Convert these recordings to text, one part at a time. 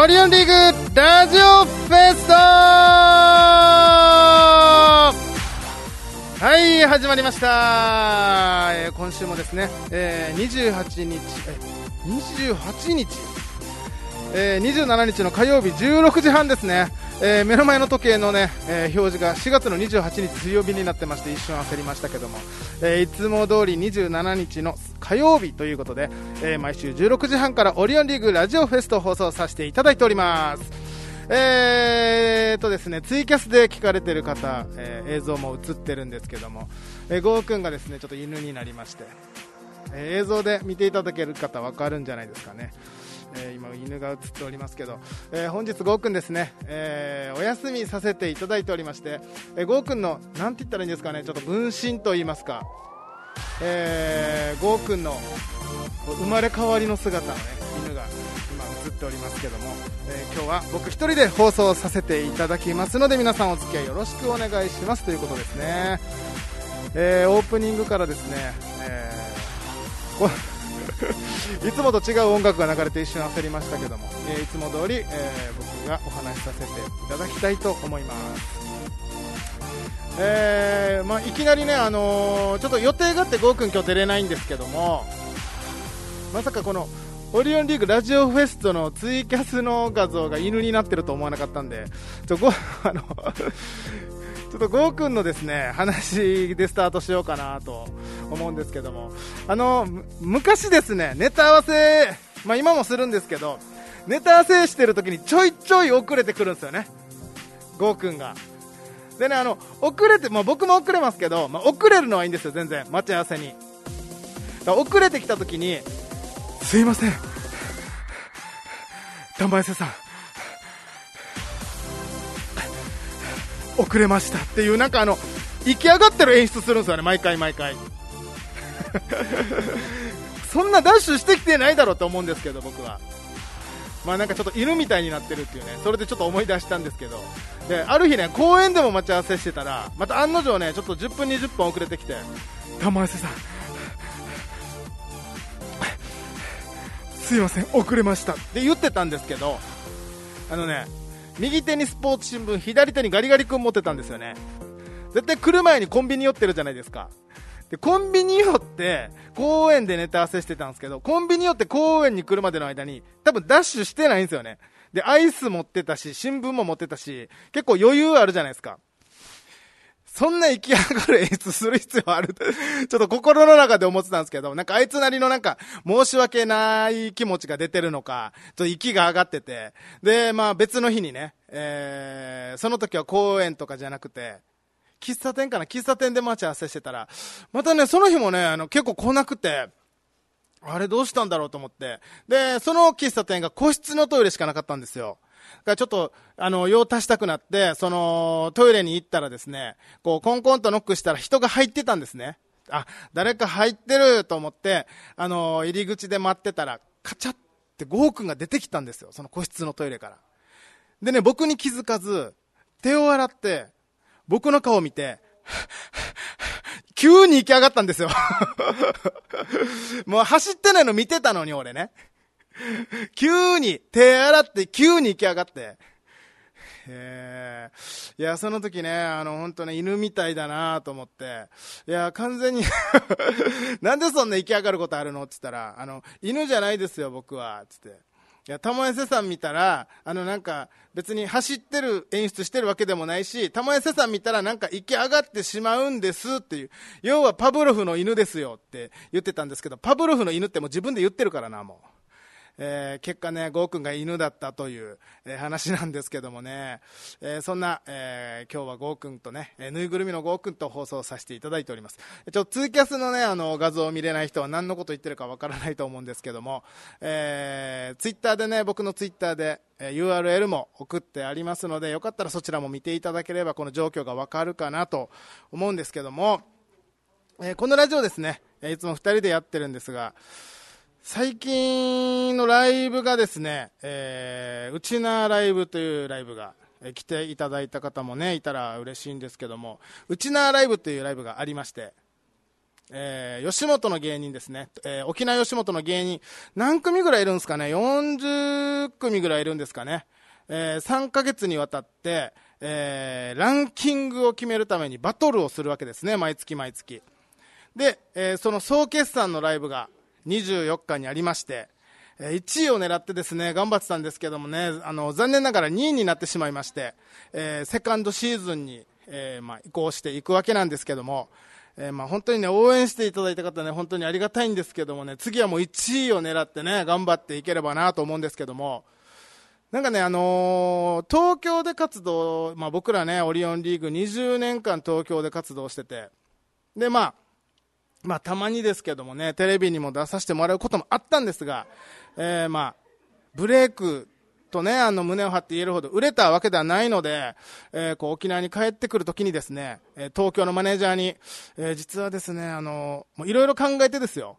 オリオンリーグラジオフェストはい始まりました、えー今週もですね、えー28日え28日？えー27日の火曜日16時半ですね、えー目の前の時計のね、えー表示が4月の28日水曜日になってまして一瞬焦りましたけども、えーいつも通り27日の火曜日ということで、え毎週16時半からオリオンリーグラジオフェストを放送させていただいております。えーとですね、ツイキャスで聞かれてる方、え映像も映ってるんですけども、えー、ゴーくんがですねちょっと犬になりまして、え映像で見ていただける方わかるんじゃないですかね、えー今犬が映っておりますけど、えー本日ゴーくんですね、えーお休みさせていただいておりまして、えーゴーくんのなんて言ったらいいんですかねちょっと分身と言いますか、えー、ゴーくんの生まれ変わりの姿のね犬が今映っておりますけども、えー今日は僕一人で放送させていただきますので皆さんお付き合いよろしくお願いします。ということですね、えーオープニングからですね、えー いつもと違う音楽が流れて一瞬焦りましたけども、えーいつも通り、えー僕がお話しさせていただきたいと思います。えーまあ、いきなりね、あのーちょっと予定があってゴーくん今日出れないんですけどもまさかこのオリオンリーグラジオフェストのツイキャスの画像が犬になってると思わなかったんでちょあのちょっとゴーくんのですね話でスタートしようかなと思うんですけども。あの昔ですねネタ合わせ、まあ、今もするんですけどネタ合わせしてる時にちょいちょい遅れてくるんですよね。ゴーくんが。でねあの遅れて、まあ、僕も遅れますけど、まあ、遅れるのはいいんですよ全然。待ち合わせに。だから遅れてきた時にすいません。玉井瀬さん。遅れましたっていうなんかあの行き上がってる演出するんですよね毎回毎回。そんなダッシュしてきてないだろうと思うんですけど僕は。まあなんかちょっと犬みたいになってるっていうねそれでちょっと思い出したんですけど。である日ね公園でも待ち合わせしてたらまた案の定ねちょっと10分20分遅れてきて玉井瀬さん。すいません遅れました。って言ってたんですけどあのね右手にスポーツ新聞左手にガリガリ君持ってたんですよね。絶対来る前にコンビニ寄ってるじゃないですか。でコンビニ寄って公園でネタ合わせしてたんですけどコンビニ寄って公園に来るまでの間に多分ダッシュしてないんですよね。でアイス持ってたし新聞も持ってたし結構余裕あるじゃないですか。そんな行き上がる演出する必要ある？ちょっと心の中で思ってたんですけど、なんかあいつなりのなんか申し訳ない気持ちが出てるのか、ちょっと息が上がってて、で、まあ別の日にね、えー、その時は公園とかじゃなくて、喫茶店かな？喫茶店で待ち合わせしてたら、またね、その日もね、あの結構来なくて、あれどうしたんだろうと思って。で、その喫茶店が個室のトイレしかなかったんですよ。だからちょっと、あの、用足したくなって、その、トイレに行ったらですね、こう、コンコンとノックしたら人が入ってたんですね。あ、誰か入ってると思って、あの、入り口で待ってたら、カチャってゴーくんが出てきたんですよ。その個室のトイレから。でね、僕に気づかず、手を洗って、僕の顔を見て、急に行き上がったんですよ。もう走ってないの見てたのに俺ね。急に手洗って急に行き上がって。えーいや、その時ね、あの、本当ね、犬みたいだなと思って、いや、完全に なんでそんな行き上がることあるのって言ったら、あの、犬じゃないですよ、僕は、つって。いや、玉江瀬さん見たら、あの、なんか、別に走ってる、演出してるわけでもないし、玉江瀬さん見たらなんか行き上がってしまうんですっていう、要はパブロフの犬ですよって言ってたんですけど、パブロフの犬ってもう自分で言ってるからな、もう。えー結果ね、ゴーくんが犬だったという、えー話なんですけどもね、えーそんな、えー今日はゴーくんとね、えーぬいぐるみのゴーくんと放送させていただいております。ちょ、ツーキャスのね、あの、画像を見れない人は何のこと言ってるかわからないと思うんですけども、えー、ツイッターでね、僕のツイッターで、え URL も送ってありますので、よかったらそちらも見ていただければ、この状況がわかるかなと思うんですけども、えこのラジオですね、いつも二人でやってるんですが、最近のライブがですね、えー、うちなライブというライブが、えー来ていただいた方もね、いたら嬉しいんですけども、うちなライブというライブがありまして、えー、吉本の芸人ですね、えー、沖縄吉本の芸人、何組ぐらいいるんですかね、40組ぐらいいるんですかね、えー、3ヶ月にわたって、えー、ランキングを決めるためにバトルをするわけですね、毎月毎月。で、えー、その総決算のライブが24日にありまして、1位を狙ってですね、頑張ってたんですけどもね、あの、残念ながら2位になってしまいまして、えー、セカンドシーズンに、えー、まあ、移行していくわけなんですけども、えー、まあ本当にね、応援していただいた方ね、本当にありがたいんですけどもね、次はもう1位を狙ってね、頑張っていければなと思うんですけども、なんかね、あのー、東京で活動、まあ僕らね、オリオンリーグ20年間東京で活動してて、で、まあ、まあたまにですけどもね、テレビにも出させてもらうこともあったんですが、えー、まあ、ブレイクとね、あの、胸を張って言えるほど売れたわけではないので、えー、こう、沖縄に帰ってくるときにですね、え東京のマネージャーに、えー、実はですね、あの、もういろいろ考えてですよ。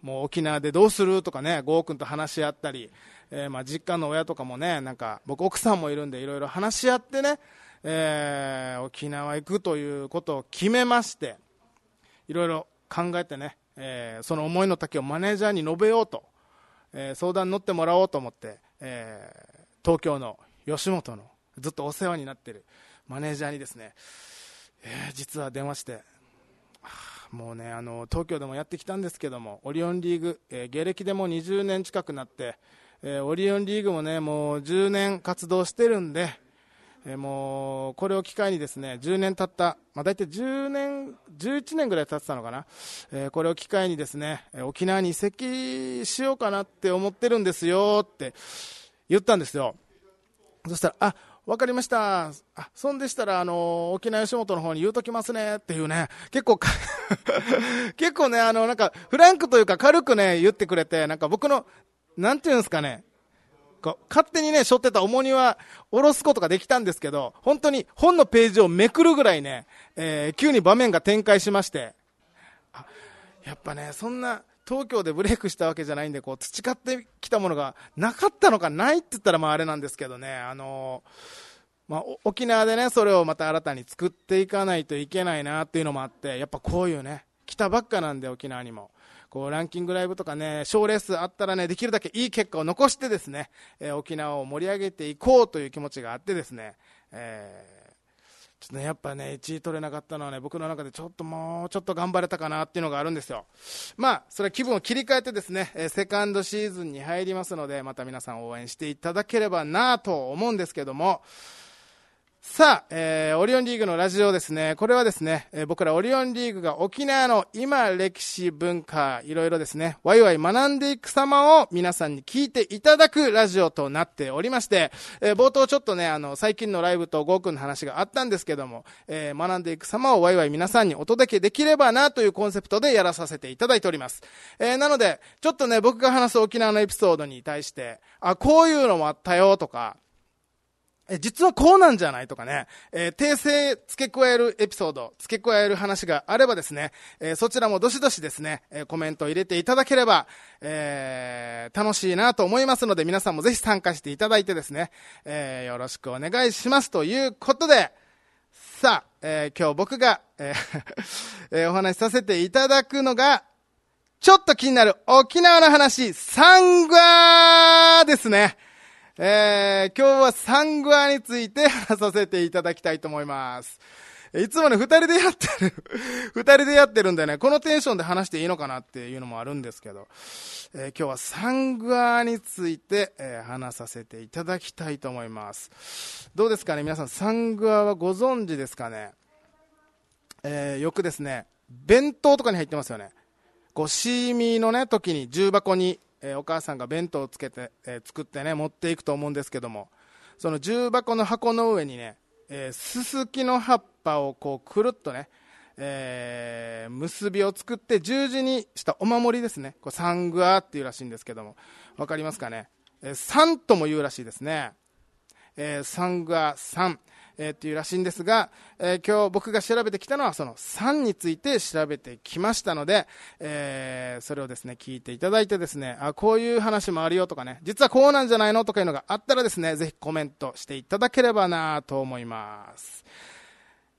もう沖縄でどうするとかね、ゴー君と話し合ったり、えー、まあ実家の親とかもね、なんか、僕奥さんもいるんでいろいろ話し合ってね、えー、沖縄行くということを決めまして、いろいろ考えてね、えー、その思いの丈をマネージャーに述べようと、えー、相談に乗ってもらおうと思って、えー、東京の吉本のずっとお世話になっているマネージャーにですね、えー、実は電話して、もうねあの東京でもやってきたんですけどもオリオンリーグ、えー、芸歴でも20年近くなって、えー、オリオンリーグもねもう10年活動してるんで、えー、もうこれを機会にですね10年経った、まあ、大体10年11年ぐらい経ってたのかな、えー、これを機会にですね沖縄に移籍しようかなって思ってるんですよって言ったんですよ。そしたら、あ、わかりました。あ、そんでしたら、あの、沖縄吉本の方に言うときますね、っていうね、結構 結構ね、あの、なんか、フランクというか軽くね、言ってくれて、なんか僕の、なんていうんですかね、勝手にね、背負ってた重荷は下ろすことができたんですけど、本当に本のページをめくるぐらいね、えー、急に場面が展開しまして、あ、やっぱね、そんな、東京でブレイクしたわけじゃないんで、こう、培ってきたものがなかったのかないって言ったらまああれなんですけどね、あのまあ、沖縄でね、それをまた新たに作っていかないといけないなっていうのもあって、やっぱこういうね、来たばっかなんで沖縄にも。こうランキングライブとかね、賞レースあったらね、できるだけいい結果を残してですね、えー、沖縄を盛り上げていこうという気持ちがあってですね、えーちょっとね、やっぱね、1位取れなかったのはね、僕の中でちょっともうちょっと頑張れたかなっていうのがあるんですよ。まあ、それは気分を切り替えてですね、えセカンドシーズンに入りますので、また皆さん応援していただければなと思うんですけども、さあ、えー、オリオンリーグのラジオですね。これはですね、えー、僕らオリオンリーグが沖縄の今、歴史、文化、いろいろですね、ワイワイ学んでいく様を皆さんに聞いていただくラジオとなっておりまして、えー、冒頭ちょっとね、あの、最近のライブとゴーくんの話があったんですけども、えー、学んでいく様をワイワイ皆さんにお届けできればなというコンセプトでやらさせていただいております。えー、なので、ちょっとね、僕が話す沖縄のエピソードに対して、あ、こういうのもあったよとか、え実はこうなんじゃないとかね、えー、訂正付け加えるエピソード、付け加える話があればですね、えー、そちらもどしどしですね、えー、コメントを入れていただければ、えー、楽しいなと思いますので、皆さんもぜひ参加していただいてですね、えー、よろしくお願いしますということで、さあ、えー、今日僕が、えー え、お話しさせていただくのが、ちょっと気になる沖縄の話、サングアですね。えー、今日はサングアについて話させていただきたいと思います。いつもね、二人でやってる 二人でやってるんでね、このテンションで話していいのかなっていうのもあるんですけど、えー、今日はサングアについて、えー、話させていただきたいと思います。どうですかね皆さん、サングアはご存知ですかね？えー、よくですね、弁当とかに入ってますよね。こう、シーミーのね、時に重箱にえー、お母さんが弁当をつけて、えー、作ってね持っていくと思うんですけどもその重箱の箱の上にね、えー、ススキの葉っぱをこうくるっとね、えー、結びを作って十字にしたお守りですね。これサングアっていうらしいんですけども分かりますかね、えー、サンとも言うらしいですね、えー、サングアサンえー、っていうらしいんですが、えー、今日僕が調べてきたのはその3について調べてきましたので、えー、それをですね、聞いていただいてですね、あ、こういう話もあるよとかね、実はこうなんじゃないのとかいうのがあったらですね、ぜひコメントしていただければなと思います。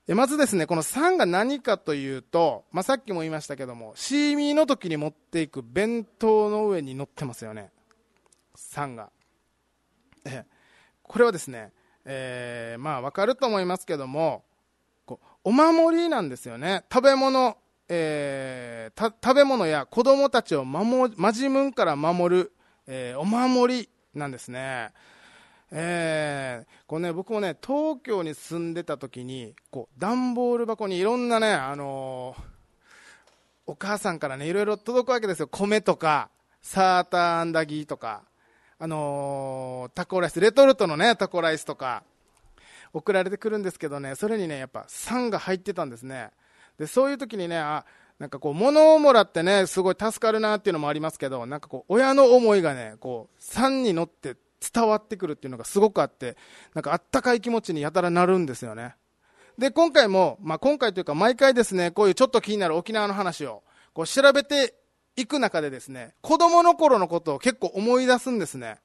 まずですね、この3が何かというと、まあ、さっきも言いましたけども、シーミーの時に持っていく弁当の上に乗ってますよね。3が。えこれはですね、えー、まあわかると思いますけども、こうお守りなんですよね。食べ物、えー、食べ物や子供たちを守、マジムンから守る、えー、お守りなんですね。えー、こうね、僕もね、東京に住んでた時に、こう、段ボール箱にいろんなね、あの、お母さんからね、いろいろ届くわけですよ。米とか、サーターアンダギーとか、あのー、タコライス、レトルトのね、タコライスとか、送られてくるんですけどね、それにね、やっぱ酸が入ってたんですね。で、そういう時にね、あ、なんかこう、物をもらってね、すごい助かるなっていうのもありますけど、なんかこう、親の思いがね、こう、酸に乗って伝わってくるっていうのがすごくあって、なんかあったかい気持ちにやたらなるんですよね。で、今回も、まあ、今回というか毎回ですね、こういうちょっと気になる沖縄の話を、こう調べていく中でですね、子供の頃のことを結構思い出すんですね。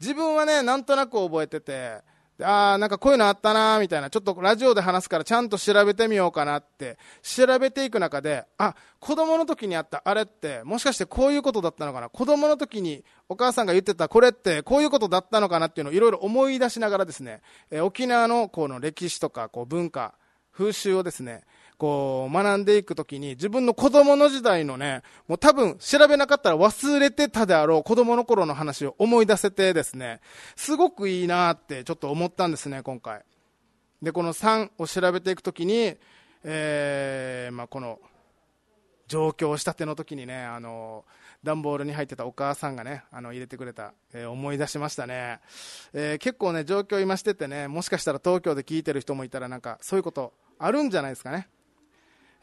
自分はね、なんとなく覚えてて、ああ、なんかこういうのあったなみたいな、ちょっとラジオで話すからちゃんと調べてみようかなって、調べていく中で、あ、子供の時にあったあれって、もしかしてこういうことだったのかな？子供の時にお母さんが言ってたこれってこういうことだったのかなっていうのをいろいろ思い出しながらですね、え沖縄のこの歴史とかこう文化、風習をですね、こう学んでいくときに自分の子供の時代のね、もう多分調べなかったら忘れてたであろう子供の頃の話を思い出せてですね、すごくいいなってちょっと思ったんですね、今回。で、この3を調べていくときに、えー、まあ、この上京したての時にね、あの、段ボールに入ってたお母さんがね、あの、入れてくれた、えー、思い出しましたね。えー、結構ね、状況今しててね、もしかしたら東京で聞いてる人もいたらなんか、そういうことあるんじゃないですかね。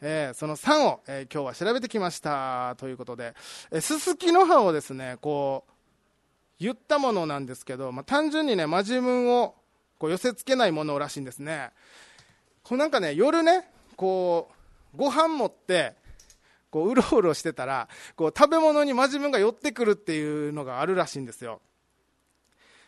えー、その3を、えー、今日は調べてきましたということで、えすすきの葉をですねこう言ったものなんですけど、まあ、単純にねマジムンをこう寄せ付けないものらしいんですね。こうなんかね夜ねこうご飯持ってこううろうろしてたらこう食べ物にマジムンが寄ってくるっていうのがあるらしいんですよ。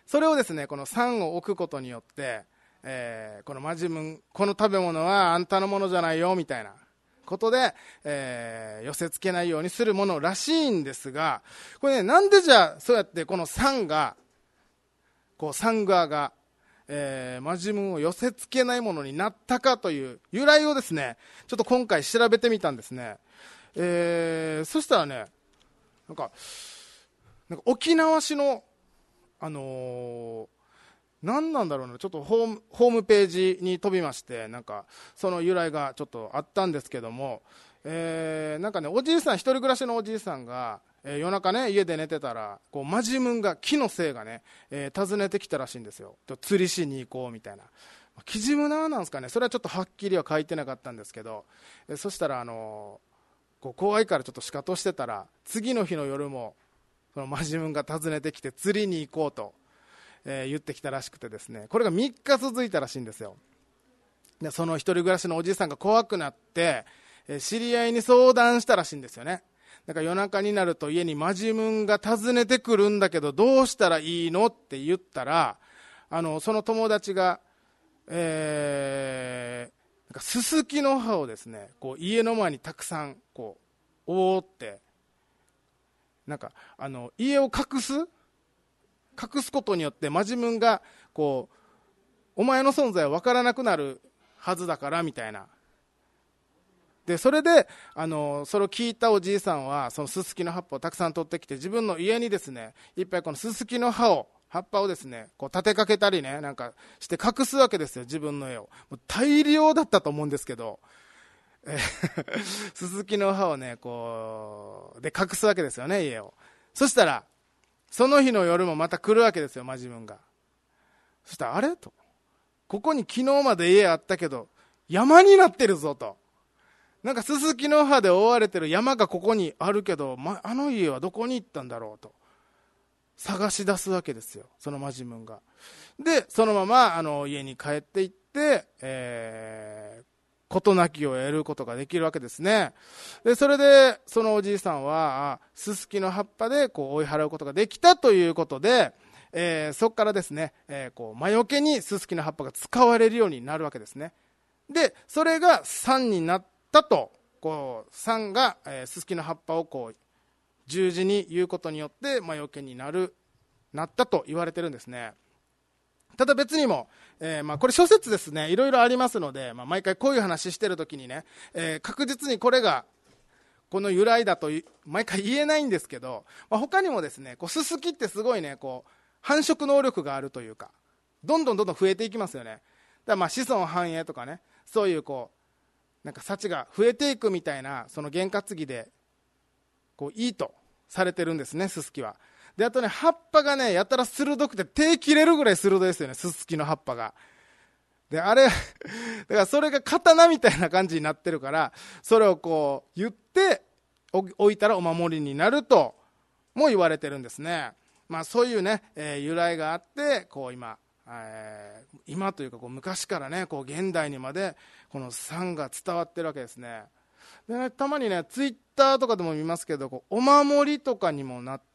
それをですねこの3を置くことによって、えー、このマジムンこの食べ物はあんたのものじゃないよみたいな。ことで、えー、寄せ付けないようにするものらしいんですが、これね、なんでじゃあ、そうやってこのンが、こう、サン側が、えー、マジムンを寄せ付けないものになったかという由来をですね、ちょっと今回調べてみたんですね。えー、そしたらね、なんか、なんか沖縄市の、あのー、何なんだろうな、ちょっとホームページに飛びまして、なんか、その由来がちょっとあったんですけども、えー、なんかね、おじいさん、一人暮らしのおじいさんが、えー、夜中ね、家で寝てたら、こう、マジムンが、木のせいがね、えー、訪ねてきたらしいんですよ。釣りしに行こうみたいな。キジムナーなんですかね、それはちょっとはっきりは書いてなかったんですけど、え、そしたら、あのこう怖いからちょっと仕方してたら、次の日の夜も、そのマジムンが訪ねてきて釣りに行こうと。えー、言ってきたらしくてですねこれが3日続いたらしいんですよ。でその一人暮らしのおじいさんが怖くなって、えー、知り合いに相談したらしいんですよね。だから夜中になると家にマジムンが訪ねてくるんだけどどうしたらいいのって言ったらあのその友達が、えー、なんかススキの葉をですねこう家の前にたくさんこう覆ってなんかあの家を隠す隠すことによってマジムンがこうお前の存在は分からなくなるはずだからみたいな。でそれであのそれを聞いたおじいさんはそのススキの葉っぱをたくさん取ってきて自分の家にですねいっぱいこのススキの葉を葉っぱをですねこう立てかけたりねなんかして隠すわけですよ自分の絵を。もう大量だったと思うんですけど。ススキの葉をねこうで隠すわけですよね家を。そしたらその日の夜もまた来るわけですよ、まあ、自分が。そしたら、あれ？と。ここに昨日まで家あったけど、山になってるぞと。なんかススキの葉で覆われてる山がここにあるけど、ま、あの家はどこに行ったんだろうと。探し出すわけですよ、そのマジムンが。で、そのままあの家に帰っていって、えー、事なきを得ることができるわけですね。で、それで、そのおじいさんは、すすきの葉っぱでこう追い払うことができたということで、えー、そこからですね、えー、こう魔除けにすすきの葉っぱが使われるようになるわけですね。で、それが3になったと、こう、3が、えー、ススキの葉っぱをこう、十字に言うことによって、魔除けになる、なったと言われてるんですね。ただ別にも、えー、まあこれ諸説ですね、いろいろありますので、まあ、毎回こういう話してるときにね、えー、確実にこれが、この由来だと毎回言えないんですけど、まあ、他にもですね、こうススキってすごいね、こう、繁殖能力があるというか、どんどんどんどん増えていきますよね。だからまあ子孫繁栄とかね、そういうこう、なんか幸が増えていくみたいな、その験担ぎで、こう、いいとされてるんですね、ススキは。で、あとね、葉っぱがね、やたら鋭くて手切れるぐらい鋭いですよね、ススキの葉っぱが。で、あれ、だからそれが刀みたいな感じになってるから、それをこう言って置いたらお守りになるとも言われてるんですね。まあそういうね、えー、由来があって、こう今、えー、今というかこう昔からね、こう現代にまでこの賛が伝わってるわけですね。でね、たまにね、ツイッターとかでも見ますけど、こうお守りとかにもなって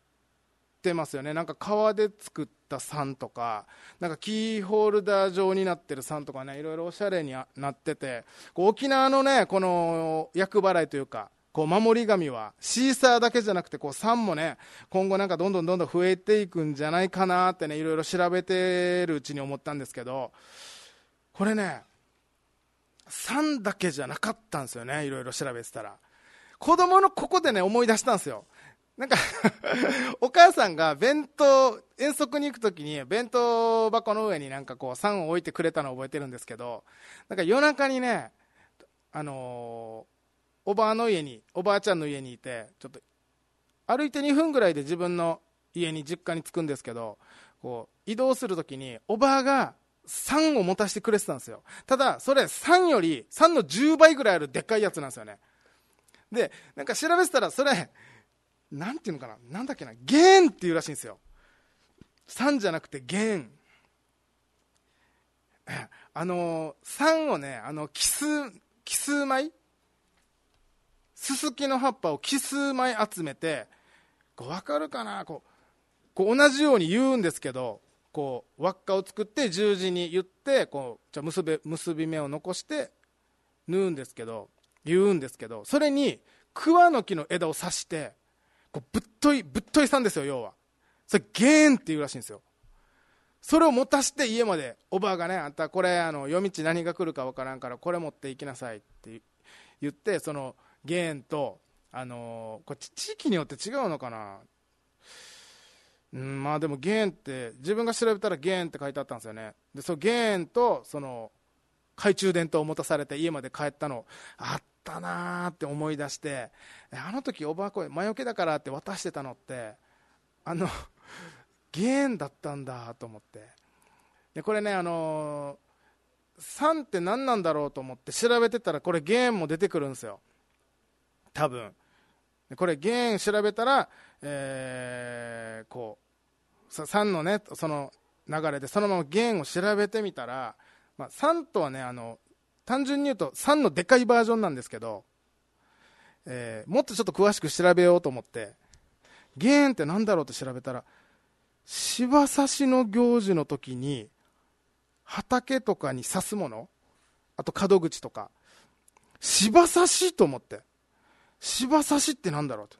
ますよね。なんか革で作った賛とか、なんかキーホルダー状になってる賛とかね、いろいろおしゃれになってて、こう沖縄のね、この厄払いというか、こう守り神はシーサーだけじゃなくてこう3もね今後なんかどんどんどんどん増えていくんじゃないかなってねいろいろ調べてるうちに思ったんですけどこれね3だけじゃなかったんですよねいろいろ調べてたら子供のここでね思い出したんですよなんか お母さんが弁当遠足に行く時に弁当箱の上になんかこう3を置いてくれたのを覚えてるんですけどなんか夜中にねあのーおばあの家におばあちゃんの家にいてちょっと歩いて2分ぐらいで自分の家に実家に着くんですけどこう移動するときにおばあが3を持たせてくれてたんですよ。ただそれ3より3の10倍ぐらいあるでっかいやつなんですよね。でなんか調べてたらそれなんていうのかな？なんだっけな？ゲーンっていうらしいんですよ。3じゃなくてゲーンあの3をねあの奇数奇数枚ススキの葉っぱを奇数枚集めてこう分かるかな？こうこう同じように言うんですけどこう輪っかを作って十字に言ってこうじゃ結び結び目を残して縫うんですけど言うんですけどそれに桑の木の枝を刺してこうぶっといぶっといさんですよ要は。それゲーンっていうらしいんですよ。それを持たして家までおばあがねあんたこれあの夜道何が来るか分からんからこれ持って行きなさいって言ってそのゲーンと、あのー、これ地域によって違うのかな、うん、まあでもゲーンって自分が調べたらゲーンって書いてあったんですよね。でそのゲーンとその懐中電灯を持たされて家まで帰ったのあったなーって思い出してあの時おばあこ魔除けだからって渡してたのってあの ゲーンだったんだと思って。でこれねあの、3って何なんだろうと思って調べてたらこれゲーンも出てくるんですよ。多分。これ原因調べたら、えー、こう3のねその流れでそのまま原因を調べてみたら、まあ、3とはねあの単純に言うと3のでかいバージョンなんですけど、えー、もっとちょっと詳しく調べようと思って原因って何だろうって調べたら芝刺しの行事の時に畑とかに刺すものあと門口とか芝刺しと思って芝刺しって何だろうと。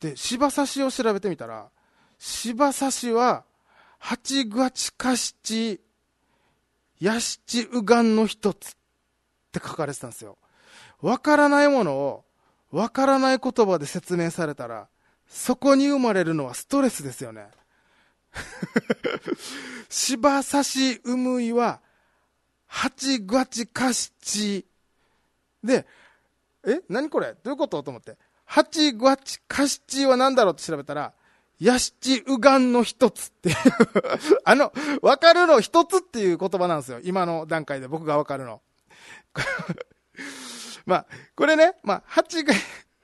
で、芝刺しを調べてみたら、芝刺しは、八月か七、や七うがんの一つって書かれてたんですよ。わからないものを、わからない言葉で説明されたら、そこに生まれるのはストレスですよね。芝刺しうむいは、八月か七。で、え？何これ？どういうこと？と思って。八月カシチは何だろう？って調べたら、ヤシチウガンの一つっていう あの、わかるの一つっていう言葉なんですよ。今の段階で僕がわかるの。まあ、これね、まあ、八が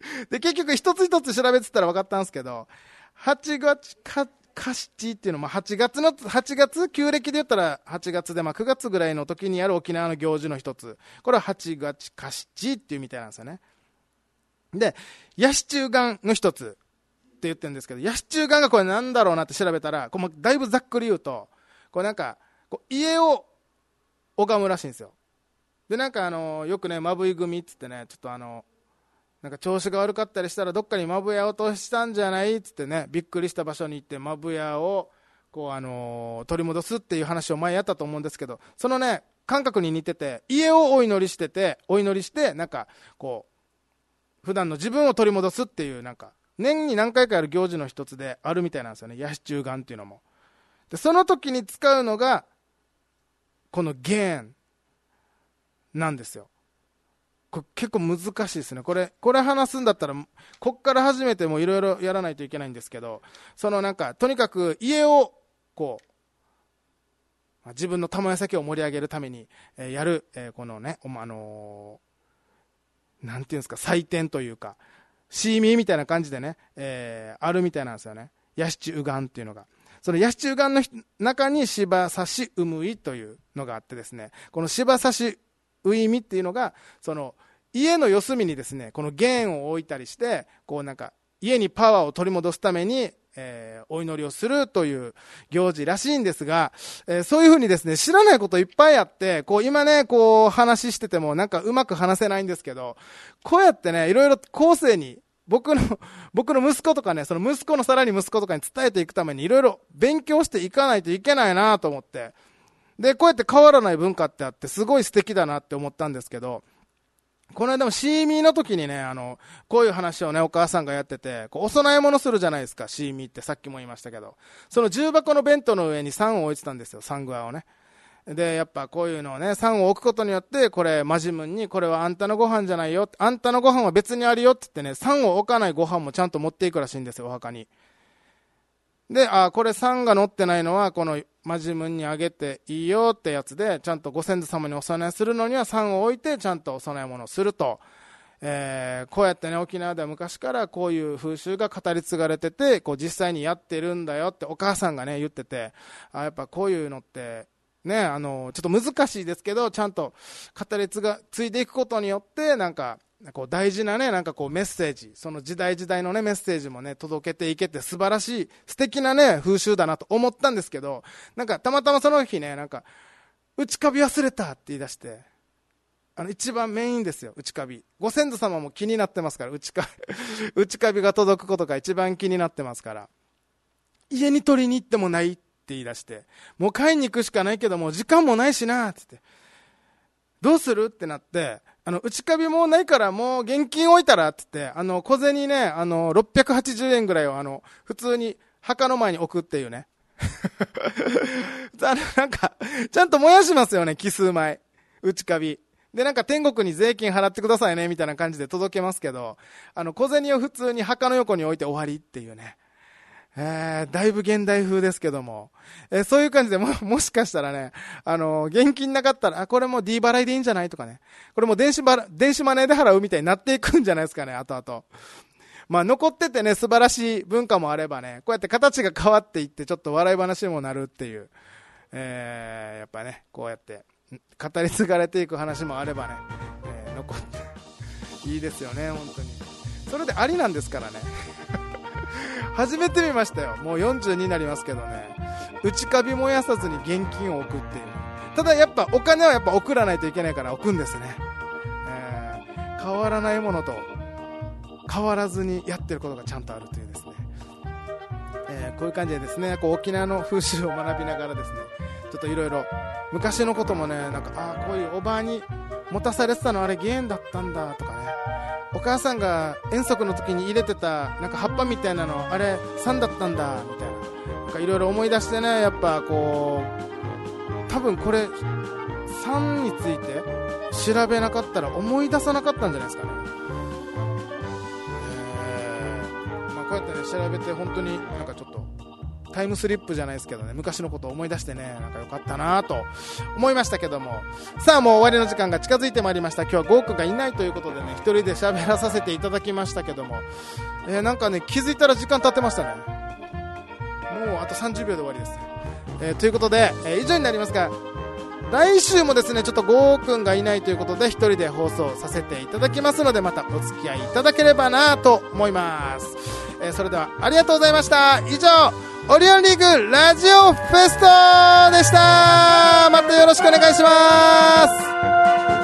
で、結局一つ一つ調べてたら分かったんですけど、八月か、カシチっていうのも8月の、8月、旧暦で言ったら8月で、まあ9月ぐらいの時にある沖縄の行事の一つ。これは8月カシチっていうみたいなんですよね。で、ヤシ中眼の一つ言ってるんですけど、ヤシ中眼がこれなんだろうなって調べたら、こうだいぶざっくり言うと、こうなんか、こう家を拝むらしいんですよ。で、なんかあの、よくね、まぶい組っつってね、ちょっとあの、なんか調子が悪かったりしたらどっかにまぶや落としたんじゃないっつってね、びっくりした場所に行ってまぶやを、こうあの取り戻すっていう話を前やったと思うんですけど、そのね、感覚に似てて、家をお祈りしてて、お祈りして、なんか、こう、普段の自分を取り戻すっていう、なんか、年に何回かやる行事の一つであるみたいなんですよね。ヤシ中眼っていうのも。で、その時に使うのが、この弦なんですよ。これ結構難しいですね。これ、これ話すんだったら、こっから始めてもいろいろやらないといけないんですけど、そのなんか、とにかく家を、こう、自分の玉や先を盛り上げるために、え、やる、え、このね、あのー、なんていうんですか、祭典というか、シーミーみたいな感じでね、えー、あるみたいなんですよね。ヤシチウガンっていうのが。そのヤシチウガンの中に芝刺しうむいというのがあってですね、この芝刺しういみっていうのが、その家の四隅にですね、この弦を置いたりして、こうなんか家にパワーを取り戻すために、えー、お祈りをするという行事らしいんですが、えー、そういうふうにですね、知らないこといっぱいあって、こう今ね、こう話しててもなんかうまく話せないんですけど、こうやってね、いろいろ後世に僕の、僕の息子とかね、その息子のさらに息子とかに伝えていくためにいろいろ勉強していかないといけないなと思って。で、こうやって変わらない文化ってあってすごい素敵だなって思ったんですけど、この間もシーミーの時にね、あの、こういう話をね、お母さんがやってて、こうお供え物するじゃないですか、シーミーってさっきも言いましたけど。その重箱の弁当の上に3を置いてたんですよ、サングアをね。で、やっぱこういうのをね、3を置くことによって、これ、マジムンに、これはあんたのご飯じゃないよ。あんたのご飯は別にあるよって言ってね、3を置かないご飯もちゃんと持っていくらしいんですよ、お墓に。で、あ、これ3が乗ってないのは、このマジムにあげていいよってやつで、ちゃんとご先祖様にお供えするのには3を置いて、ちゃんとお供え物をすると。えー、こうやってね、沖縄では昔からこういう風習が語り継がれてて、こう実際にやってるんだよってお母さんがね、言ってて、あ、やっぱこういうのって、ね、あの、ちょっと難しいですけど、ちゃんと語り継が、ついていくことによって、なんか、こう大事なね、なんかこうメッセージ、その時代時代のね、メッセージもね、届けていけて素晴らしい、素敵なね、風習だなと思ったんですけど、なんかたまたまその日ね、なんか、内カビ忘れたって言い出して、あの、一番メインですよ、内カビ。ご先祖様も気になってますから、内カビ、内カビが届くことが一番気になってますから。家に取りに行ってもないって言い出して、もう買いに行くしかないけども、時間もないしな、っつって。どうするってなって、あの、内カビもないからもう現金置いたら、つって、あの、小銭ね、あの、680円ぐらいをあの、普通に墓の前に置くっていうね。あの、なんか、ちゃんと燃やしますよね、奇数枚。内カビ。で、なんか天国に税金払ってくださいね、みたいな感じで届けますけど、あの、小銭を普通に墓の横に置いて終わりっていうね。えー、だいぶ現代風ですけども、えー、そういう感じでも、もしかしたらね、あの現金なかったら、あ、これも D 払いでいいんじゃないとかね、これも電子ば電子マネーで払うみたいになっていくんじゃないですかね、後々。まあ、残っててね、素晴らしい文化もあればね、こうやって形が変わっていって、ちょっと笑い話にもなるっていう、えー、やっぱね、こうやって、語り継がれていく話もあればね、えー、残って、いいですよね、本当に。それでありなんですからね。初めて見ましたよ。もう40になりますけどね。内カビ燃やさずに現金を置くっていう。ただやっぱお金はやっぱ送らないといけないから置くんですね。えー、変わらないものと変わらずにやってることがちゃんとあるというですね。えー、こういう感じでですね、こう沖縄の風習を学びながらですね、ちょっといろいろ昔のこともね、なんか、ああ、こういうおばあに持たされてたのあれゲーンだったんだとかね、お母さんが遠足の時に入れてたなんか葉っぱみたいなのあれ酸だったんだみたいな。なんかいろいろ思い出してねやっぱこう多分これ酸について調べなかったら思い出さなかったんじゃないですかね、えーまあ、こうやってね調べて本当になんかちょっとタイムスリップじゃないですけどね、昔のことを思い出してね、なんか良かったなと思いましたけども。さあ、もう終わりの時間が近づいてまいりました。今日はゴークがいないということでね、一人で喋らさせていただきましたけども。えー、なんかね、気づいたら時間経ってましたね。もうあと30秒で終わりです。えー、ということで、えー、以上になりますが、来週もですね、ちょっとゴーくんがいないということで、一人で放送させていただきますので、またお付き合いいただければなと思います。えー、それでは、ありがとうございました。以上、オリオンリーグラジオフェストでしたまたよろしくお願いします